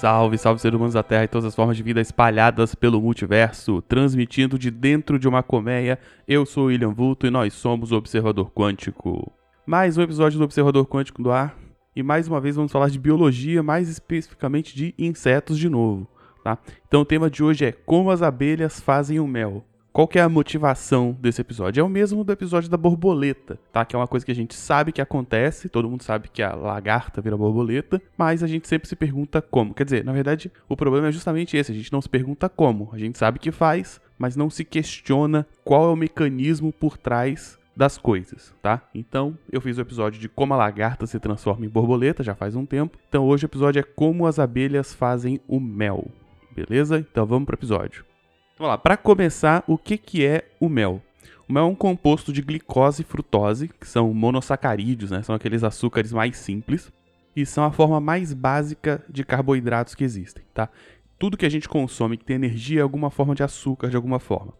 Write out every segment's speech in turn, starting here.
Salve, salve seres humanos da Terra e todas as formas de vida espalhadas pelo multiverso, transmitindo de dentro de uma colmeia. Eu sou William Vulto e nós somos o Observador Quântico. Mais um episódio do Observador Quântico do ar e mais uma vez vamos falar de biologia, mais especificamente de insetos de novo, tá? Então o tema de hoje é como as abelhas fazem o mel. Qual que é a motivação desse episódio? É o mesmo do episódio da borboleta, tá? Que é uma coisa que a gente sabe que acontece, todo mundo sabe que a lagarta vira borboleta, mas a gente sempre se pergunta como. Quer dizer, na verdade, o problema é justamente esse, a gente não se pergunta como. A gente sabe que faz, mas não se questiona qual é o mecanismo por trás das coisas, tá? Então, eu fiz o episódio de como a lagarta se transforma em borboleta, já faz um tempo. Então, hoje o episódio é como as abelhas fazem o mel. Beleza? Então, vamos pro episódio. Vamos lá, para começar, o que, que é o mel? O mel é um composto de glicose e frutose, que são monossacarídeos, né? São aqueles açúcares mais simples e são a forma mais básica de carboidratos que existem, tá? Tudo que a gente consome que tem energia é alguma forma de açúcar de alguma forma.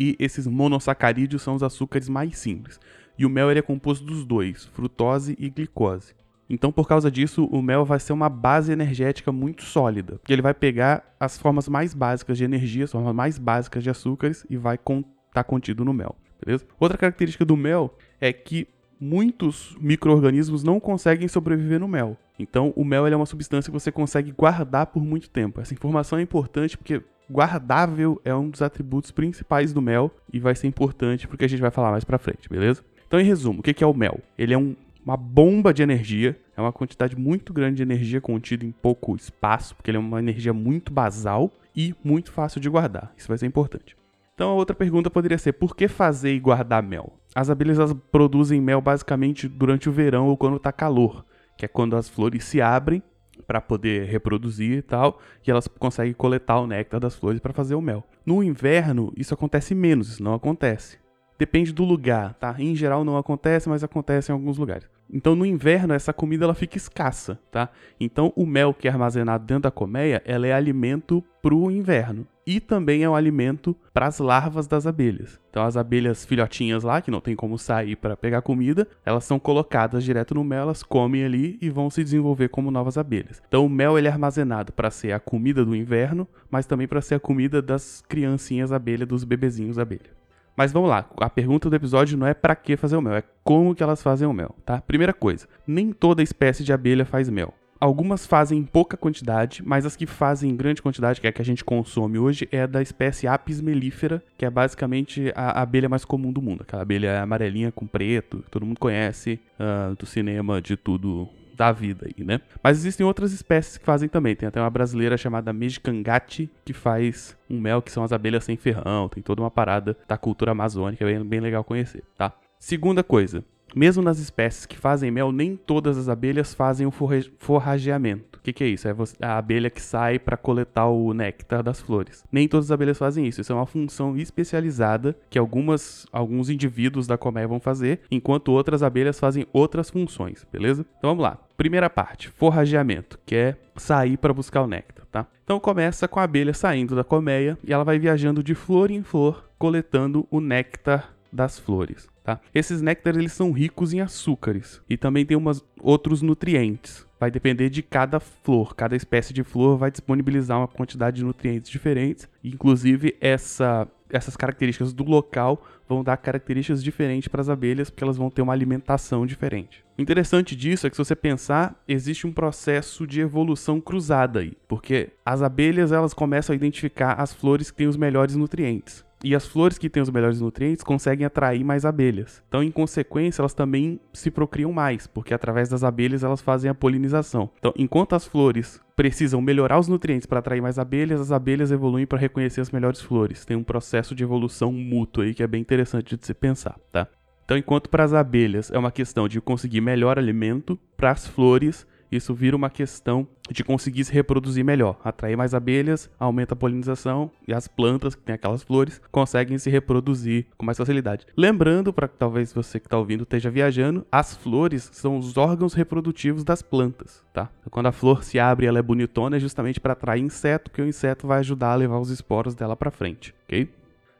E esses monossacarídeos são os açúcares mais simples. E o mel é composto dos dois, frutose e glicose. Então, por causa disso, o mel vai ser uma base energética muito sólida, porque ele vai pegar as formas mais básicas de energia, as formas mais básicas de açúcares e vai estar tá contido no mel, beleza? Outra característica do mel é que muitos micro-organismos não conseguem sobreviver no mel. Então, o mel é uma substância que você consegue guardar por muito tempo. Essa informação é importante porque guardável é um dos atributos principais do mel e vai ser importante porque a gente vai falar mais pra frente, beleza? Então, em resumo, o que é o mel? Ele é um uma bomba de energia. É uma quantidade muito grande de energia contida em pouco espaço, porque ele é uma energia muito basal e muito fácil de guardar. Isso vai ser importante. Então a outra pergunta poderia ser: por que fazer e guardar mel? As abelhas produzem mel basicamente durante o verão ou quando está calor, que é quando as flores se abrem para poder reproduzir e tal, e elas conseguem coletar o néctar das flores para fazer o mel. No inverno, isso acontece menos, isso não acontece. Depende do lugar, tá? Em geral não acontece, mas acontece em alguns lugares. Então no inverno essa comida ela fica escassa, tá? Então o mel que é armazenado dentro da colmeia, ela é alimento para o inverno e também é um alimento para as larvas das abelhas. Então as abelhas filhotinhas lá, que não tem como sair para pegar comida, elas são colocadas direto no mel, elas comem ali e vão se desenvolver como novas abelhas. Então o mel ele é armazenado para ser a comida do inverno, mas também para ser a comida das criancinhas abelha, dos bebezinhos abelha. Mas vamos lá, a pergunta do episódio não é para que fazer o mel, é como que elas fazem o mel, tá? Primeira coisa, nem toda espécie de abelha faz mel. Algumas fazem em pouca quantidade, mas as que fazem em grande quantidade, que é a que a gente consome hoje, é da espécie Apis mellifera, que é basicamente a abelha mais comum do mundo. Aquela abelha amarelinha com preto, que todo mundo conhece uh, do cinema, de tudo da vida aí, né? Mas existem outras espécies que fazem também. Tem até uma brasileira chamada Mejicangate que faz um mel que são as abelhas sem ferrão. Tem toda uma parada da cultura amazônica, é bem, bem legal conhecer, tá? Segunda coisa, mesmo nas espécies que fazem mel, nem todas as abelhas fazem o forrageamento. O que, que, é isso? É a abelha que sai para coletar o néctar das flores. Nem todas as abelhas fazem isso. Isso é uma função especializada que algumas, alguns indivíduos da colmeia vão fazer, enquanto outras abelhas fazem outras funções, beleza? Então vamos lá. Primeira parte, forrageamento, que é sair para buscar o néctar, tá? Então começa com a abelha saindo da colmeia e ela vai viajando de flor em flor, coletando o néctar das flores. Tá? Esses néctares eles são ricos em açúcares e também tem umas outros nutrientes. Vai depender de cada flor, cada espécie de flor vai disponibilizar uma quantidade de nutrientes diferentes. Inclusive essa, essas características do local vão dar características diferentes para as abelhas, porque elas vão ter uma alimentação diferente. O interessante disso é que se você pensar, existe um processo de evolução cruzada aí, porque as abelhas elas começam a identificar as flores que têm os melhores nutrientes. E as flores que têm os melhores nutrientes conseguem atrair mais abelhas. Então, em consequência, elas também se procriam mais, porque através das abelhas elas fazem a polinização. Então, enquanto as flores precisam melhorar os nutrientes para atrair mais abelhas, as abelhas evoluem para reconhecer as melhores flores. Tem um processo de evolução mútuo aí que é bem interessante de se pensar, tá? Então, enquanto para as abelhas é uma questão de conseguir melhor alimento, para as flores isso vira uma questão de conseguir se reproduzir melhor. Atrair mais abelhas, aumenta a polinização e as plantas que têm aquelas flores conseguem se reproduzir com mais facilidade. Lembrando, para que talvez você que está ouvindo esteja viajando, as flores são os órgãos reprodutivos das plantas, tá? Quando a flor se abre, ela é bonitona, é justamente para atrair inseto, que o inseto vai ajudar a levar os esporos dela para frente, ok?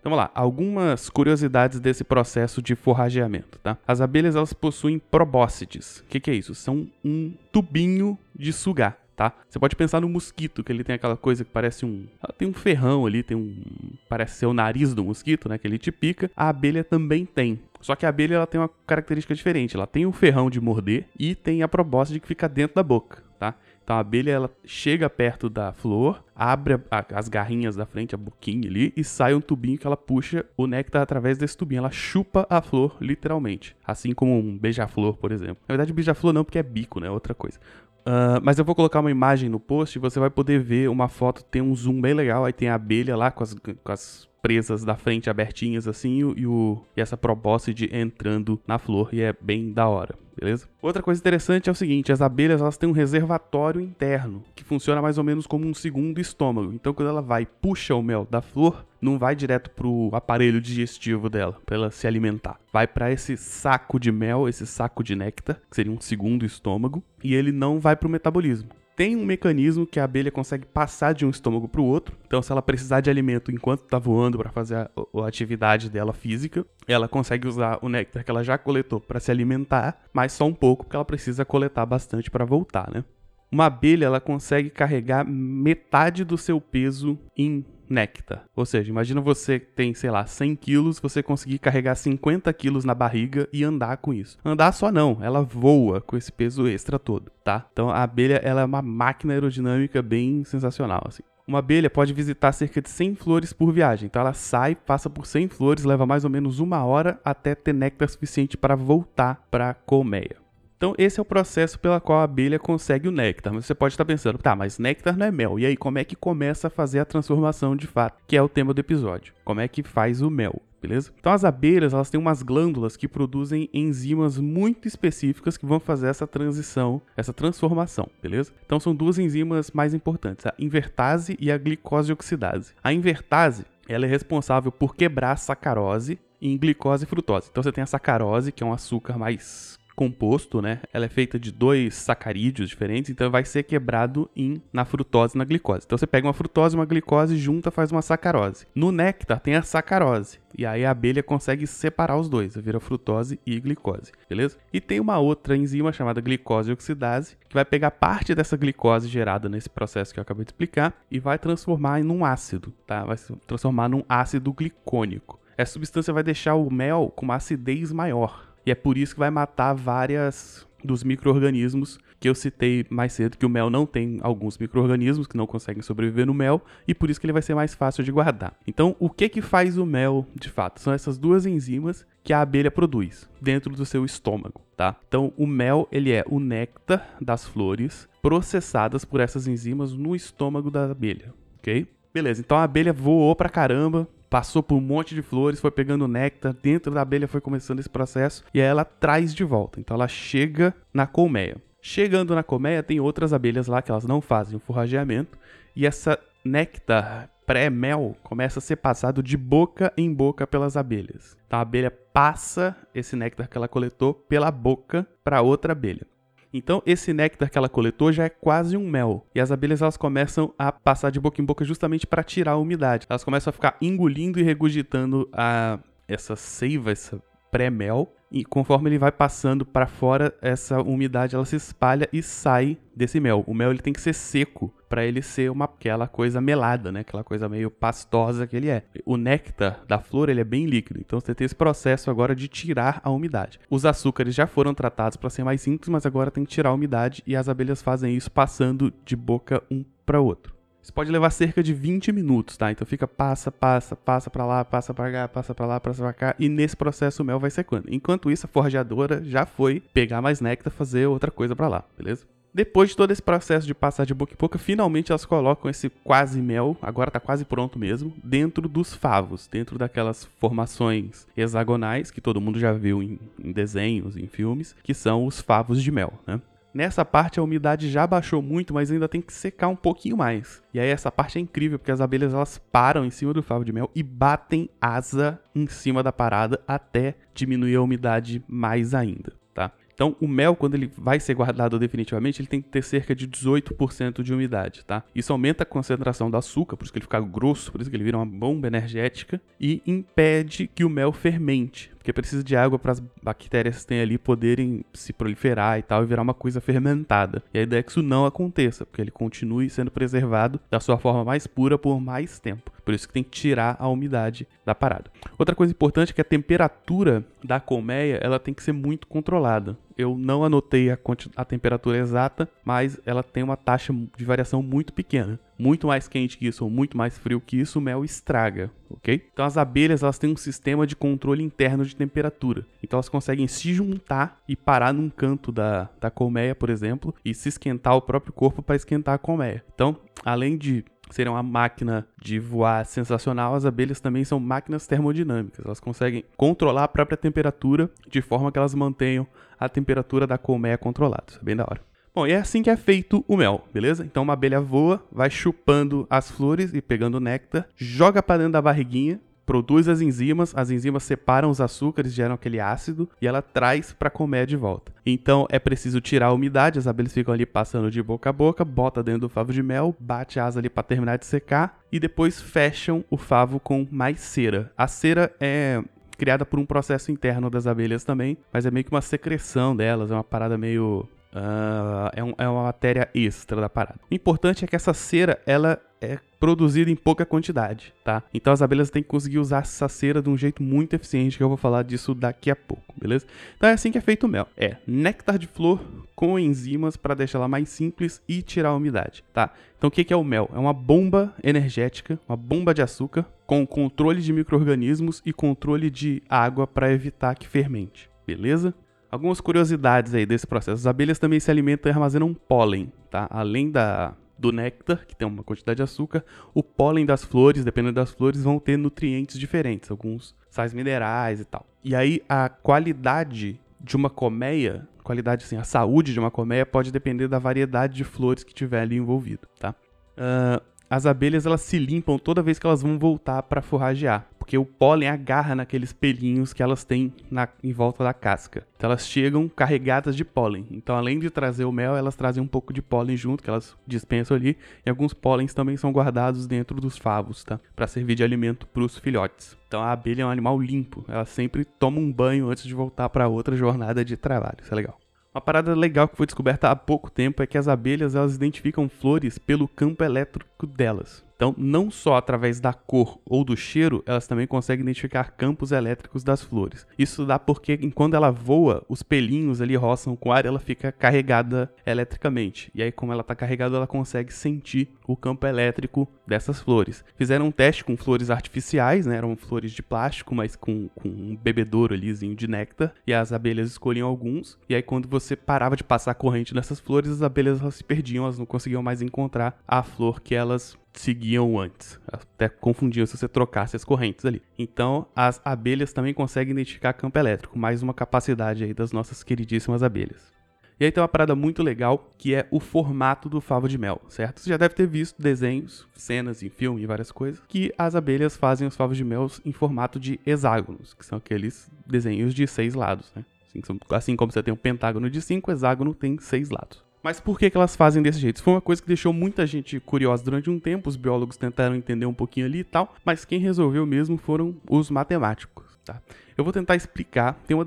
Então vamos lá, algumas curiosidades desse processo de forrageamento, tá? As abelhas elas possuem probóscides. O que, que é isso? São um tubinho de sugar. Tá? Você pode pensar no mosquito, que ele tem aquela coisa que parece um. Tem um ferrão ali, tem um. Parece ser o nariz do mosquito, né? Que ele te pica. A abelha também tem. Só que a abelha ela tem uma característica diferente. Ela tem o ferrão de morder e tem a probóscide que fica dentro da boca, tá? Então a abelha ela chega perto da flor, abre a, as garrinhas da frente, a boquinha ali, e sai um tubinho que ela puxa o néctar através desse tubinho. Ela chupa a flor, literalmente. Assim como um beija-flor, por exemplo. Na verdade, beija-flor não, porque é bico, né? Outra coisa. Uh, mas eu vou colocar uma imagem no post e você vai poder ver uma foto, tem um zoom bem legal, aí tem a abelha lá com as, com as presas da frente abertinhas assim e, o, e essa probóscide entrando na flor e é bem da hora, beleza? Outra coisa interessante é o seguinte, as abelhas elas têm um reservatório interno que funciona mais ou menos como um segundo estômago. Então quando ela vai puxa o mel da flor, não vai direto pro aparelho digestivo dela para ela se alimentar. Vai para esse saco de mel, esse saco de néctar, que seria um segundo estômago, e ele não vai pro metabolismo tem um mecanismo que a abelha consegue passar de um estômago para o outro. Então, se ela precisar de alimento enquanto está voando para fazer a, a, atividade dela física, ela consegue usar o néctar que ela já coletou para se alimentar, mas só um pouco, porque ela precisa coletar bastante para voltar, né? Uma abelha ela consegue carregar metade do seu peso em néctar. Ou seja, imagina você tem, sei lá, 100 quilos, você conseguir carregar 50 quilos na barriga e andar com isso. Andar só não, ela voa com esse peso extra todo, tá? Então a abelha ela é uma máquina aerodinâmica bem sensacional, assim. Uma abelha pode visitar cerca de 100 flores por viagem. Então ela sai, passa por 100 flores, leva mais ou menos uma hora até ter néctar suficiente para voltar para a colmeia. Então, esse é o processo pela qual a abelha consegue o néctar. Mas você pode estar pensando, tá, mas néctar não é mel. E aí, como é que começa a fazer a transformação de fato? Que é o tema do episódio. Como é que faz o mel? Beleza? Então as abelhas elas têm umas glândulas que produzem enzimas muito específicas que vão fazer essa transição, essa transformação, beleza? Então são duas enzimas mais importantes, a invertase e a glicose oxidase. A invertase ela é responsável por quebrar a sacarose em glicose e frutose. Então você tem a sacarose, que é um açúcar mais composto, né? Ela é feita de dois sacarídeos diferentes, então vai ser quebrado em na frutose e na glicose. Então você pega uma frutose e uma glicose, junta, faz uma sacarose. No néctar tem a sacarose. E aí a abelha consegue separar os dois, vira frutose e glicose, beleza? E tem uma outra enzima chamada glicose oxidase, que vai pegar parte dessa glicose gerada nesse processo que eu acabei de explicar e vai transformar em um ácido, tá? Vai se transformar num ácido glicônico. Essa substância vai deixar o mel com uma acidez maior, e é por isso que vai matar várias dos micro-organismos que eu citei mais cedo, que o mel não tem alguns micro-organismos que não conseguem sobreviver no mel, e por isso que ele vai ser mais fácil de guardar. Então, o que que faz o mel de fato? São essas duas enzimas que a abelha produz dentro do seu estômago, tá? Então, o mel, ele é o néctar das flores processadas por essas enzimas no estômago da abelha, ok? Beleza, então a abelha voou pra caramba, passou por um monte de flores, foi pegando néctar, dentro da abelha foi começando esse processo e aí ela traz de volta. Então ela chega na colmeia. Chegando na colmeia, tem outras abelhas lá que elas não fazem o forrageamento e essa néctar pré-mel começa a ser passado de boca em boca pelas abelhas. Então a abelha passa esse néctar que ela coletou pela boca para outra abelha. Então, esse néctar que ela coletou já é quase um mel. E as abelhas elas começam a passar de boca em boca justamente para tirar a umidade. Elas começam a ficar engolindo e regurgitando a essa seiva, essa pré-mel, e conforme ele vai passando para fora, essa umidade ela se espalha e sai desse mel. O mel ele tem que ser seco para ele ser uma aquela coisa melada, né? Aquela coisa meio pastosa que ele é. O néctar da flor ele é bem líquido, então você tem esse processo agora de tirar a umidade. Os açúcares já foram tratados para ser mais simples, mas agora tem que tirar a umidade e as abelhas fazem isso passando de boca um para outro. Isso pode levar cerca de 20 minutos, tá? Então fica passa, passa, passa para lá, passa para cá, passa para lá, passa para cá e nesse processo o mel vai secando. Enquanto isso, a forjadora já foi pegar mais néctar, fazer outra coisa para lá, beleza? Depois de todo esse processo de passar de boca em boca, finalmente elas colocam esse quase mel, agora tá quase pronto mesmo, dentro dos favos, dentro daquelas formações hexagonais que todo mundo já viu em, em desenhos, em filmes, que são os favos de mel, né? Nessa parte a umidade já baixou muito, mas ainda tem que secar um pouquinho mais. E aí essa parte é incrível, porque as abelhas elas param em cima do favo de mel e batem asa em cima da parada até diminuir a umidade mais ainda, tá? Então, o mel, quando ele vai ser guardado definitivamente, ele tem que ter cerca de 18% de umidade, tá? Isso aumenta a concentração do açúcar, por isso que ele fica grosso, por isso que ele vira uma bomba energética, e impede que o mel fermente, Porque precisa de água para as bactérias que tem ali poderem se proliferar e tal e virar uma coisa fermentada. E a ideia é que isso não aconteça, porque ele continue sendo preservado da sua forma mais pura por mais tempo. Por isso que tem que tirar a umidade da parada. Outra coisa importante é que a temperatura da colmeia ela tem que ser muito controlada. Eu não anotei a, a temperatura exata, mas ela tem uma taxa de variação muito pequena. Muito mais quente que isso ou muito mais frio que isso, o mel estraga, ok? Então as abelhas elas têm um sistema de controle interno de temperatura. Então elas conseguem se juntar e parar num canto da, da colmeia, por exemplo, e se esquentar o próprio corpo para esquentar a colmeia. Então, além de serem uma máquina de voar sensacional, as abelhas também são máquinas termodinâmicas. Elas conseguem controlar a própria temperatura de forma que elas mantenham a temperatura da colmeia controlada. Isso é bem da hora. Bom, e é assim que é feito o mel, beleza? Então uma abelha voa, vai chupando as flores e pegando néctar, joga para dentro da barriguinha, produz as enzimas, as enzimas separam os açúcares, geram aquele ácido e ela traz para comer de volta. Então é preciso tirar a umidade, as abelhas ficam ali passando de boca a boca, bota dentro do favo de mel, bate a asa ali para terminar de secar e depois fecham o favo com mais cera. A cera é criada por um processo interno das abelhas também, mas é meio que uma secreção delas, é uma parada meio Uh, é, um, é, uma matéria extra da parada. O importante é que essa cera ela é produzida em pouca quantidade, tá? Então as abelhas têm que conseguir usar essa cera de um jeito muito eficiente, que eu vou falar disso daqui a pouco, beleza? Então é assim que é feito o mel. É néctar de flor com enzimas para deixar ela mais simples e tirar a umidade, tá? Então o que é o mel? É uma bomba energética, uma bomba de açúcar com controle de micro-organismos e controle de água para evitar que fermente, beleza? Algumas curiosidades aí desse processo. As abelhas também se alimentam e armazenam pólen, tá? Além da, do néctar, que tem uma quantidade de açúcar, o pólen das flores, dependendo das flores, vão ter nutrientes diferentes, alguns sais minerais e tal. E aí a qualidade de uma colmeia, qualidade assim, a saúde de uma colmeia pode depender da variedade de flores que tiver ali envolvido, tá? Uh, as abelhas elas se limpam toda vez que elas vão voltar para forragear porque o pólen agarra naqueles pelinhos que elas têm na, em volta da casca. Então elas chegam carregadas de pólen. Então além de trazer o mel, elas trazem um pouco de pólen junto que elas dispensam ali, e alguns pólens também são guardados dentro dos favos, tá? Para servir de alimento para os filhotes. Então a abelha é um animal limpo, ela sempre toma um banho antes de voltar para outra jornada de trabalho. Isso é legal. Uma parada legal que foi descoberta há pouco tempo é que as abelhas elas identificam flores pelo campo elétrico delas. Então, não só através da cor ou do cheiro, elas também conseguem identificar campos elétricos das flores. Isso dá porque enquanto ela voa, os pelinhos ali roçam com o ar, ela fica carregada eletricamente. E aí, como ela está carregada, ela consegue sentir o campo elétrico dessas flores. Fizeram um teste com flores artificiais, né? Eram flores de plástico, mas com, com um bebedouro alizinho de néctar. E as abelhas escolhiam alguns. E aí, quando você parava de passar a corrente nessas flores, as abelhas se perdiam, elas não conseguiam mais encontrar a flor que elas seguiam antes. Até confundiam se você trocasse as correntes ali. Então, as abelhas também conseguem identificar campo elétrico, mais uma capacidade aí das nossas queridíssimas abelhas. E aí tem uma parada muito legal, que é o formato do favo de mel, certo? Você já deve ter visto desenhos, cenas em filme e várias coisas, que as abelhas fazem os favos de mel em formato de hexágonos, que são aqueles desenhos de seis lados, né? Assim, assim como você tem um pentágono de cinco, hexágono tem seis lados. Mas por que, que elas fazem desse jeito? Isso foi uma coisa que deixou muita gente curiosa durante um tempo. Os biólogos tentaram entender um pouquinho ali e tal, mas quem resolveu mesmo foram os matemáticos. Tá? Eu vou tentar explicar, tem uma,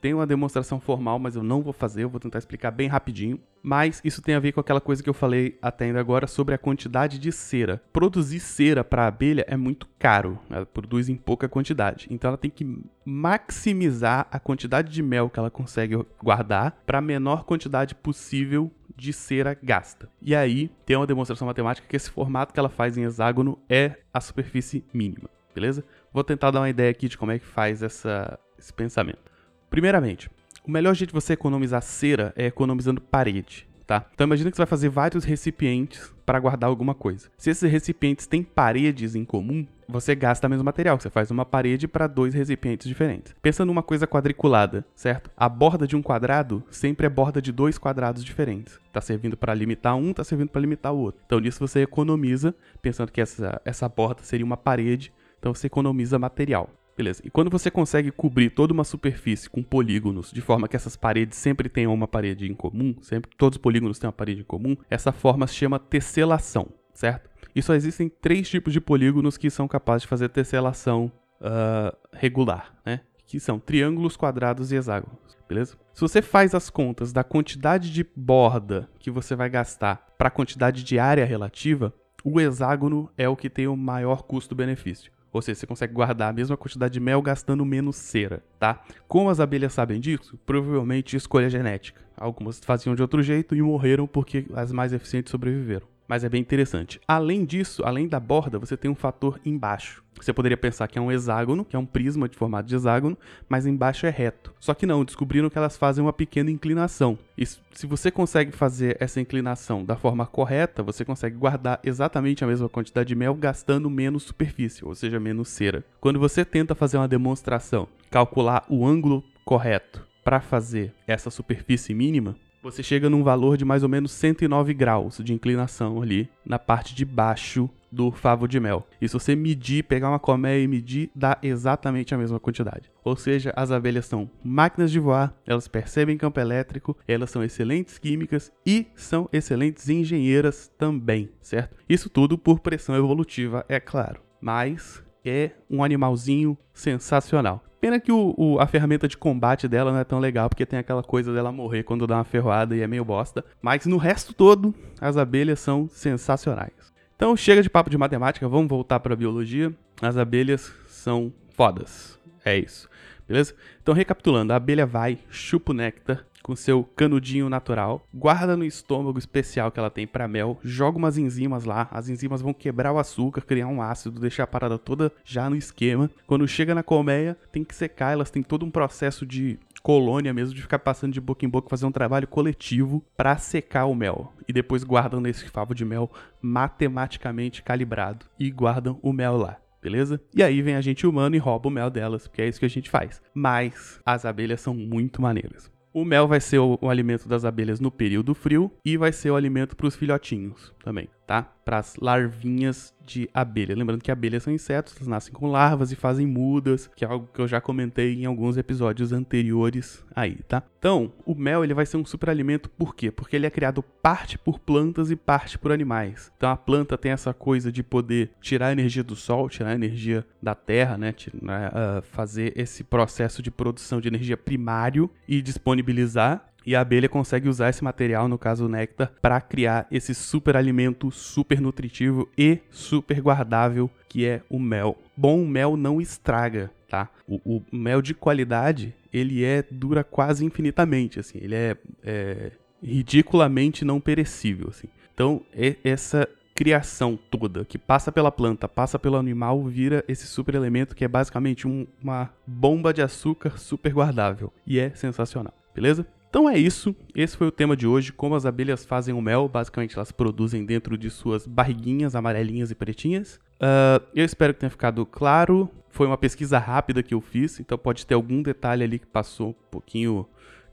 tem uma demonstração formal, mas eu não vou fazer, eu vou tentar explicar bem rapidinho. Mas isso tem a ver com aquela coisa que eu falei até ainda agora sobre a quantidade de cera. Produzir cera para abelha é muito caro, ela produz em pouca quantidade. Então ela tem que maximizar a quantidade de mel que ela consegue guardar para a menor quantidade possível de cera gasta. E aí tem uma demonstração matemática que esse formato que ela faz em hexágono é a superfície mínima, beleza? Vou tentar dar uma ideia aqui de como é que faz essa, esse pensamento. Primeiramente, o melhor jeito de você economizar cera é economizando parede. Tá? Então imagina que você vai fazer vários recipientes para guardar alguma coisa. Se esses recipientes têm paredes em comum, você gasta mesmo material. Você faz uma parede para dois recipientes diferentes. Pensa numa coisa quadriculada, certo? A borda de um quadrado sempre é borda de dois quadrados diferentes. Tá servindo para limitar um, tá servindo para limitar o outro. Então nisso você economiza, pensando que essa, essa borda seria uma parede então você economiza material. Beleza. E quando você consegue cobrir toda uma superfície com polígonos, de forma que essas paredes sempre tenham uma parede em comum, sempre todos os polígonos têm uma parede em comum, essa forma se chama tesselação, certo? E só existem três tipos de polígonos que são capazes de fazer tesselação uh, regular, né? que são triângulos, quadrados e hexágonos, beleza? Se você faz as contas da quantidade de borda que você vai gastar para a quantidade de área relativa, o hexágono é o que tem o maior custo-benefício. Ou seja, você consegue guardar a mesma quantidade de mel gastando menos cera, tá? Como as abelhas sabem disso? Provavelmente escolha genética. Algumas faziam de outro jeito e morreram porque as mais eficientes sobreviveram mas é bem interessante. Além disso, além da borda, você tem um fator embaixo. Você poderia pensar que é um hexágono, que é um prisma de formato de hexágono, mas embaixo é reto. Só que não, descobriram que elas fazem uma pequena inclinação. E se você consegue fazer essa inclinação da forma correta, você consegue guardar exatamente a mesma quantidade de mel gastando menos superfície, ou seja, menos cera. Quando você tenta fazer uma demonstração, calcular o ângulo correto para fazer essa superfície mínima, você chega num valor de mais ou menos 109 graus de inclinação ali na parte de baixo do favo de mel. E se você medir, pegar uma colmeia e medir, dá exatamente a mesma quantidade. Ou seja, as abelhas são máquinas de voar, elas percebem campo elétrico, elas são excelentes químicas e são excelentes engenheiras também, certo? Isso tudo por pressão evolutiva, é claro. Mas é um animalzinho sensacional. Pena que o, o, a ferramenta de combate dela não é tão legal, porque tem aquela coisa dela morrer quando dá uma ferroada e é meio bosta. Mas no resto todo, as abelhas são sensacionais. Então chega de papo de matemática, vamos voltar para biologia. As abelhas são fodas. É isso. Beleza? Então recapitulando, a abelha vai, chupa o néctar, com seu canudinho natural, guarda no estômago especial que ela tem para mel, joga umas enzimas lá, as enzimas vão quebrar o açúcar, criar um ácido, deixar a parada toda já no esquema. Quando chega na colmeia, tem que secar, elas têm todo um processo de colônia mesmo, de ficar passando de boca em boca, fazer um trabalho coletivo para secar o mel. E depois guardam nesse favo de mel matematicamente calibrado e guardam o mel lá beleza? E aí vem a gente humano e rouba o mel delas, porque é isso que a gente faz. Mas as abelhas são muito maneiras. O mel vai ser o, o, alimento das abelhas no período frio e vai ser o alimento para os filhotinhos também, tá? Para as larvinhas de abelha. Lembrando que abelhas são insetos, elas nascem com larvas e fazem mudas, que é algo que eu já comentei em alguns episódios anteriores aí, tá? Então, o mel ele vai ser um superalimento por quê? Porque ele é criado parte por plantas e parte por animais. Então a planta tem essa coisa de poder tirar a energia do sol, tirar a energia da terra, né? Uh, fazer esse processo de produção de energia primário e disponibilizar e a abelha consegue usar esse material, no caso o néctar, para criar esse super alimento super nutritivo e super guardável que é o mel. Bom mel não estraga, tá? O, o mel de qualidade ele é dura quase infinitamente, assim. Ele é, é ridiculamente não perecível, assim. Então essa criação toda que passa pela planta, passa pelo animal, vira esse super elemento que é basicamente um, uma bomba de açúcar super guardável e é sensacional, beleza? Então é isso, esse foi o tema de hoje, como as abelhas fazem o mel, basicamente elas produzem dentro de suas barriguinhas amarelinhas e pretinhas. Uh, eu espero que tenha ficado claro, foi uma pesquisa rápida que eu fiz, então pode ter algum detalhe ali que passou um pouquinho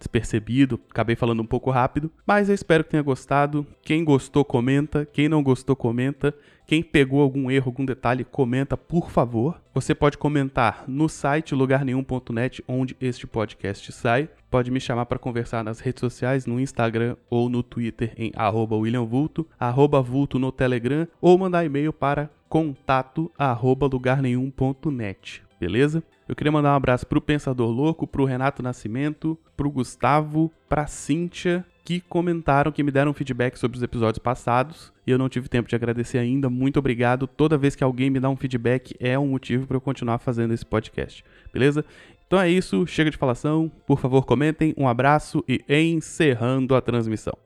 despercebido, acabei falando um pouco rápido, mas eu espero que tenha gostado. Quem gostou, comenta. Quem não gostou, comenta. Quem pegou algum erro, algum detalhe, comenta, por favor. Você pode comentar no site lugarnenhum.net, onde este podcast sai. Pode me chamar para conversar nas redes sociais, no Instagram ou no Twitter em williamvulto, arroba vulto no Telegram, ou mandar e-mail para contato arroba lugarnenhum.net, beleza? Eu queria mandar um abraço pro Pensador Louco, pro Renato Nascimento, pro Gustavo, pra Cíntia, que comentaram, que me deram feedback sobre os episódios passados. E eu não tive tempo de agradecer ainda. Muito obrigado. Toda vez que alguém me dá um feedback é um motivo para eu continuar fazendo esse podcast. Beleza? Então é isso. Chega de falação. Por favor, comentem. Um abraço e encerrando a transmissão.